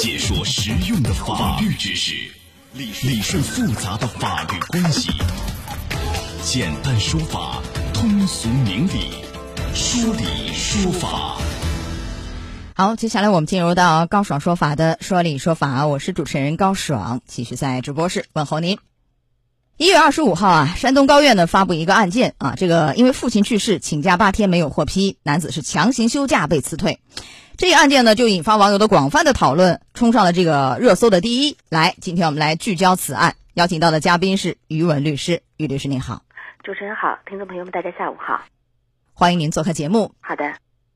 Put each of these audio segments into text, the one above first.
解说实用的法律知识，理顺复杂的法律关系，简单说法，通俗明理，说理说法。好，接下来我们进入到高爽说法的说理说法，我是主持人高爽，继续在直播室问候您。一月二十五号啊，山东高院呢发布一个案件啊，这个因为父亲去世，请假八天没有获批，男子是强行休假被辞退。这一案件呢，就引发网友的广泛的讨论，冲上了这个热搜的第一。来，今天我们来聚焦此案，邀请到的嘉宾是于文律师，于律师您好，主持人好，听众朋友们大家下午好，欢迎您做客节目。好的。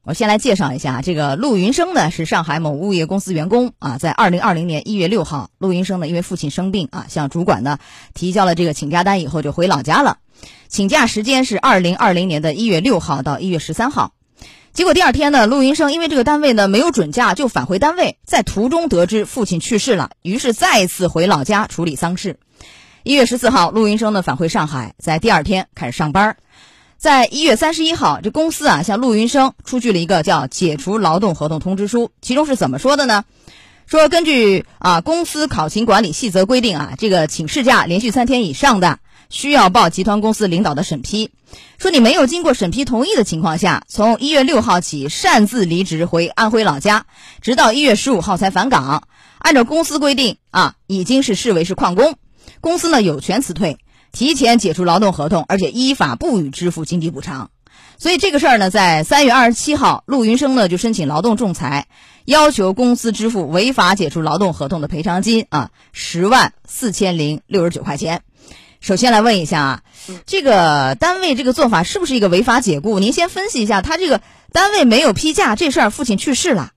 我先来介绍一下，这个陆云生呢是上海某物业公司员工啊，在二零二零年一月六号，陆云生呢因为父亲生病啊，向主管呢提交了这个请假单以后就回老家了，请假时间是二零二零年的一月六号到一月十三号，结果第二天呢，陆云生因为这个单位呢没有准假，就返回单位，在途中得知父亲去世了，于是再次回老家处理丧事。一月十四号，陆云生呢返回上海，在第二天开始上班。在一月三十一号，这公司啊向陆云生出具了一个叫解除劳动合同通知书，其中是怎么说的呢？说根据啊公司考勤管理细则规定啊，这个请事假连续三天以上的，需要报集团公司领导的审批。说你没有经过审批同意的情况下，从一月六号起擅自离职回安徽老家，直到一月十五号才返岗，按照公司规定啊，已经是视为是旷工，公司呢有权辞退。提前解除劳动合同，而且依法不予支付经济补偿，所以这个事儿呢，在三月二十七号，陆云生呢就申请劳动仲裁，要求公司支付违法解除劳动合同的赔偿金啊，十万四千零六十九块钱。首先来问一下啊，这个单位这个做法是不是一个违法解雇？您先分析一下，他这个单位没有批假这事儿，父亲去世了，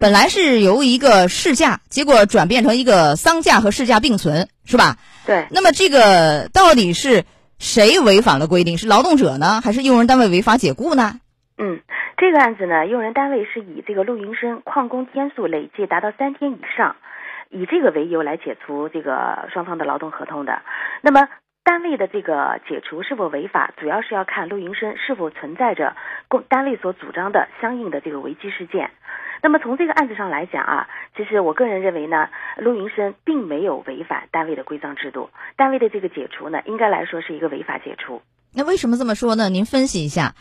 本来是由一个事假，结果转变成一个丧假和事假并存，是吧？对，那么这个到底是谁违反了规定？是劳动者呢，还是用人单位违法解雇呢？嗯，这个案子呢，用人单位是以这个陆云生旷工天数累计达到三天以上，以这个为由来解除这个双方的劳动合同的。那么单位的这个解除是否违法，主要是要看陆云生是否存在着公单位所主张的相应的这个违纪事件。那么从这个案子上来讲啊，其实我个人认为呢，陆云生并没有违反单位的规章制度，单位的这个解除呢，应该来说是一个违法解除。那为什么这么说呢？您分析一下。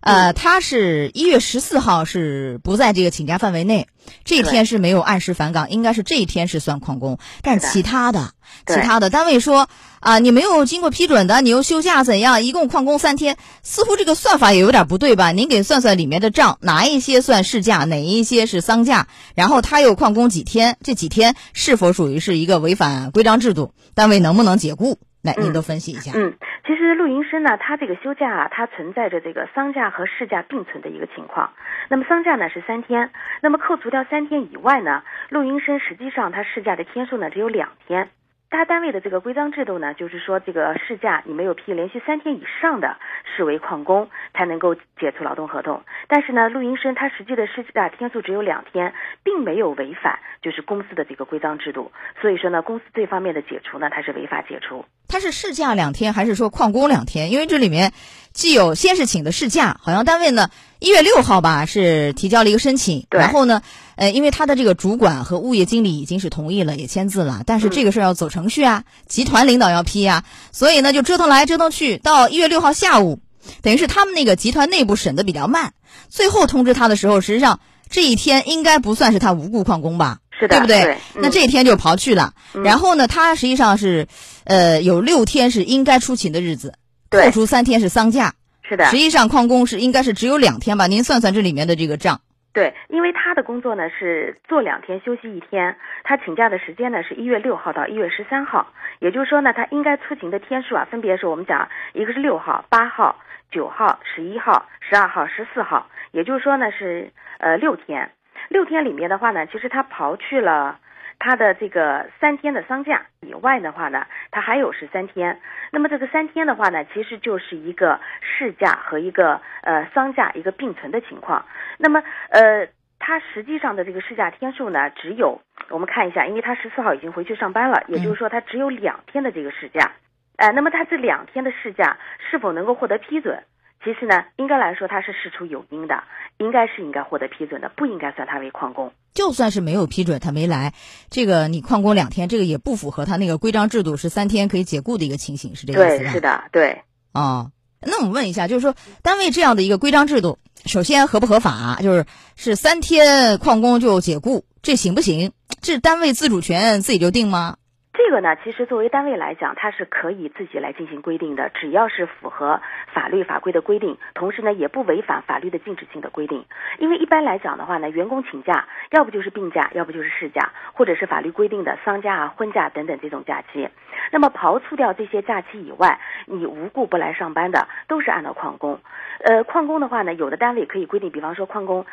呃，他是一月十四号是不在这个请假范围内，这一天是没有按时返岗，应该是这一天是算旷工。但是其他的，其他的单位说啊，你没有经过批准的，你又休假怎样？一共旷工三天，似乎这个算法也有点不对吧？您给算算里面的账，哪一些算事假，哪一些是丧假？然后他又旷工几天？这几天是否属于是一个违反规章制度？单位能不能解雇？来，您都分析一下。嗯，其实陆云生呢，他这个休假啊，他存在着这个丧假和事假并存的一个情况。那么丧假呢是三天，那么扣除掉三天以外呢，陆云生实际上他事假的天数呢只有两天。他单位的这个规章制度呢，就是说这个事假你没有批连续三天以上的，视为旷工才能够解除劳动合同。但是呢，陆云生他实际的事假天数只有两天，并没有违反就是公司的这个规章制度。所以说呢，公司这方面的解除呢，他是违法解除。他是事假两天，还是说旷工两天？因为这里面既有先是请的事假，好像单位呢一月六号吧是提交了一个申请，然后呢，呃，因为他的这个主管和物业经理已经是同意了，也签字了，但是这个事儿要走程序啊，集团领导要批啊，所以呢就折腾来折腾去，到一月六号下午，等于是他们那个集团内部审的比较慢，最后通知他的时候，实际上这一天应该不算是他无故旷工吧？是的，对不对？那这一天就刨去了，然后呢，他实际上是，呃，有六天是应该出勤的日子，扣除三天是丧假，是的。实际上旷工是应该是只有两天吧？您算算这里面的这个账。对，因为他的工作呢是做两天休息一天，他请假的时间呢是一月六号到一月十三号，也就是说呢，他应该出勤的天数啊，分别是我们讲一个是六号、八号、九号、十一号、十二号、十四号，也就是说呢是呃六天。六天里面的话呢，其实他刨去了他的这个三天的丧假以外的话呢，他还有是三天。那么这个三天的话呢，其实就是一个事假和一个呃丧假一个并存的情况。那么呃，他实际上的这个事假天数呢，只有我们看一下，因为他十四号已经回去上班了，也就是说他只有两天的这个事假。哎，那么他这两天的事假是否能够获得批准？其实呢，应该来说他是事出有因的，应该是应该获得批准的，不应该算他为旷工。就算是没有批准，他没来，这个你旷工两天，这个也不符合他那个规章制度，是三天可以解雇的一个情形，是这个意思对，是的，对。哦，那我们问一下，就是说单位这样的一个规章制度，首先合不合法？就是是三天旷工就解雇，这行不行？这单位自主权自己就定吗？这个呢，其实作为单位来讲，它是可以自己来进行规定的，只要是符合法律法规的规定，同时呢也不违反法律的禁止性的规定。因为一般来讲的话呢，员工请假，要不就是病假，要不就是事假，或者是法律规定的丧假啊、婚假等等这种假期。那么刨除掉这些假期以外，你无故不来上班的，都是按照旷工。呃，旷工的话呢，有的单位可以规定，比方说旷工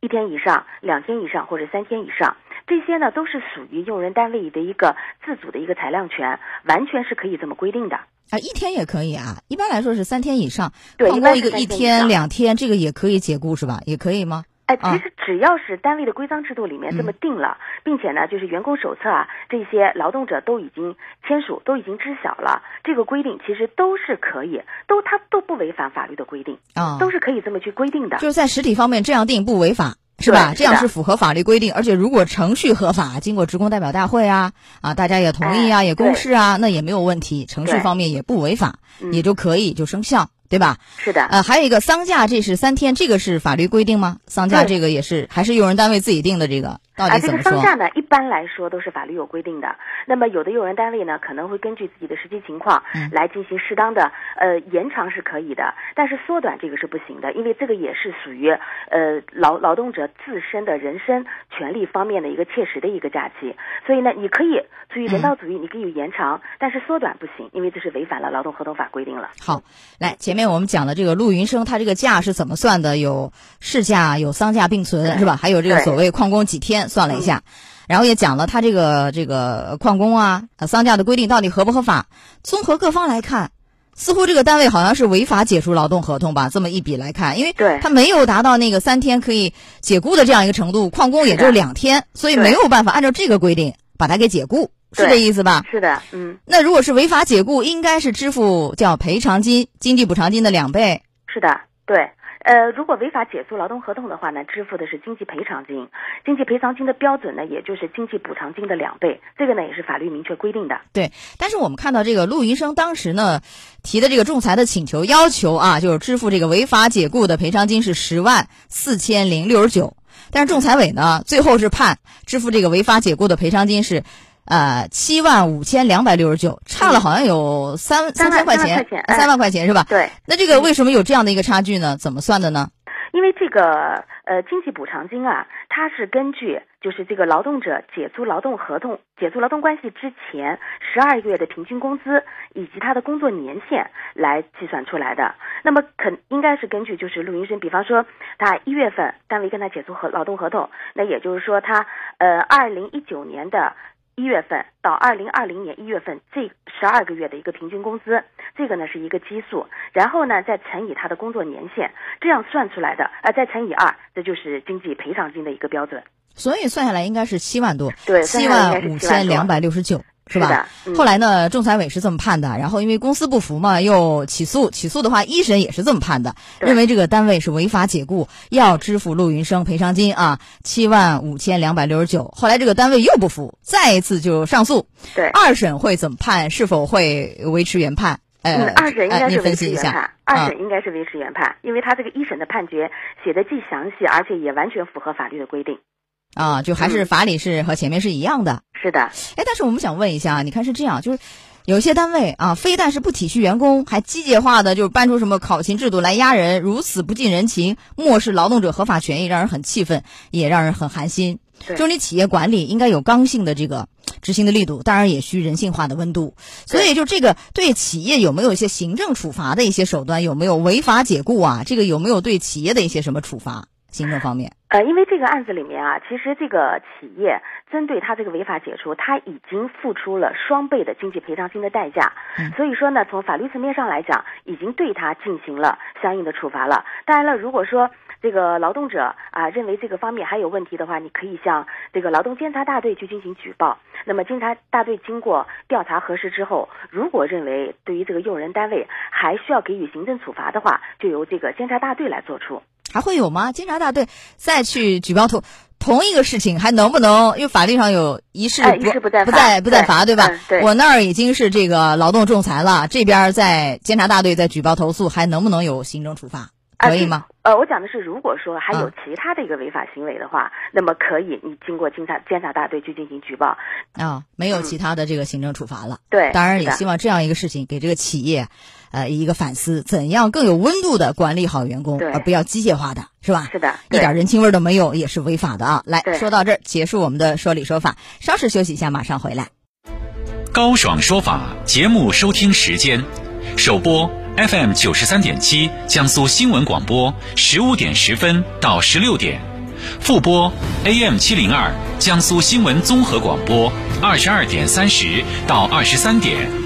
一天以上、两天以上或者三天以上。这些呢，都是属于用人单位的一个自主的一个裁量权，完全是可以这么规定的。啊，一天也可以啊，一般来说是三天以上，对，旷一般一个一天两天，这个也可以解雇是吧？也可以吗？哎，啊其实只要是单位的规章制度里面这么定了，并且呢，就是员工手册啊，这些劳动者都已经签署，都已经知晓了，这个规定其实都是可以，都它都不违反法律的规定，啊，都是可以这么去规定的。就是在实体方面这样定不违法。是吧？这样是符合法律规定，而且如果程序合法，经过职工代表大会啊，啊，大家也同意啊，哎也公示啊，那也没有问题，程序方面也不违法，嗯。也就可以就生效，对吧？是的，呃，还有一个丧假，这是三天，这个是法律规定吗？丧假这个也是还是用人单位自己定的，这个到啊，这个底怎么说？丧假呢，一般来说都是法律有规定的。那么有的用人单位呢，可能会根据自己的实际情况嗯来进行适当的呃延长是可以的，但是缩短这个是不行的，因为这个也是属于呃劳劳动者自身的人身权利方面的一个切实的一个假期。所以呢，你可以出于人道主义，你可以延长，但是缩短不行，因为这是违反了劳动合同法规定了。好，来，前面我们讲的这个陆云生，他这个假是怎么算的？有事假，有丧假并存，是吧？还有这个所谓旷工几天，算了一下，然后也讲了他这个这个旷工啊、呃丧假的规定到底合不合法。综合各方来看，似乎这个单位好像是违法解除劳动合同吧？这么一比来看，因为他没有达到那个三天可以解雇的这样一个程度，旷工也就两天，所以没有办法按照这个规定把他给解雇，是这意思吧？是的，嗯，那如果是违法解雇，应该是支付叫赔偿金、经济补偿金的两倍。是的，对。呃，如果违法解除劳动合同的话呢，支付的是经济赔偿金，经济赔偿金的标准呢，也就是经济补偿金的两倍，这个呢也是法律明确规定的。对，但是我们看到这个陆云生当时呢提的这个仲裁的请求要求啊，就是支付这个违法解雇的赔偿金是十万四千零六十九，但是仲裁委呢最后是判支付这个违法解雇的赔偿金是。呃，七万五千两百六十九，差了好像有三三千块钱三万块钱，哎三万块钱是吧？对，那这个为什么有这样的一个差距呢？怎么算的呢？因为这个呃经济补偿金啊，它是根据就是这个劳动者解除劳动合同、解除劳动关系之前十二个月的平均工资以及他的工作年限来计算出来的。那么肯应该是根据就是陆云生，比方说他一月份单位跟他解除合劳动合同，那也就是说他呃二零一九年的。一月份到二零二零年一月份这十二个月的一个平均工资，这个呢是一个基数，然后呢再乘以他的工作年限，这样算出来的，呃，再乘以二，这就是经济赔偿金的一个标准。所以算下来应该是七万多，对七万五是7万多千两百六十九。是吧？是的嗯后来呢，仲裁委是这么判的，然后因为公司不服嘛，又起诉。起诉的话，一审也是这么判的，认为这个单位是违法解雇，要支付陆云生赔偿金啊，七万五千两百六十九。后来这个单位又不服，再一次就上诉。对，二审会怎么判？是否会维持原判？呃，嗯，二审应该是维持原判，。二啊审应该是维持原判，因为他这个一审的判决写的既详细，而且也完全符合法律的规定。啊，就还是嗯法理是和前面是一样的。是的，哎，但是我们想问一下，你看是这样，就是有些单位啊，非但是不体恤员工，还机械化的就是搬出什么考勤制度来压人，如此不近人情，漠视劳动者合法权益，让人很气愤，也让人很寒心。就是你企业管理应该有刚性的这个执行的力度，当然也需人性化的温度。所以就这个对企业有没有一些行政处罚的一些手段？有没有违法解雇啊？这个有没有对企业的一些什么处罚？行政方面？呃，因为这个案子里面啊，其实这个企业针对他这个违法解除，他已经付出了双倍的经济赔偿金的代价，嗯所以说呢，从法律层面上来讲，已经对他进行了相应的处罚了。当然了，如果说这个劳动者啊认为这个方面还有问题的话，你可以向这个劳动监察大队去进行举报。那么监察大队经过调查核实之后，如果认为对于这个用人单位还需要给予行政处罚的话，就由这个监察大队来做出。还会有吗？监察大队再去举报同同一个事情，还能不能？因为法律上有一事哎一事不再不再不再罚，对吧？嗯对我那儿已经是这个劳动仲裁了，这边在监察大队在举报投诉，还能不能有行政处罚？可以吗？呃，我讲的是，如果说还有嗯其他的一个违法行为的话，那么可以你经过监察监察大队去进行举报。啊，没有其他的这个行政处罚了。对，当然也希望这样一个事情给这个企业，呃，一个反思，怎样更有温度的管理好员工，而不要机械化的，是吧？是的，一点人情味儿都没有，也是违法的啊！来说到这儿，结束我们的说理说法，稍事休息一下，马上回来。高爽说法节目收听时间：首播 FM 九十三点七江苏新闻广播十五点十分到十六点，复播 AM 七零二江苏新闻综合广播二十二点三十到二十三点。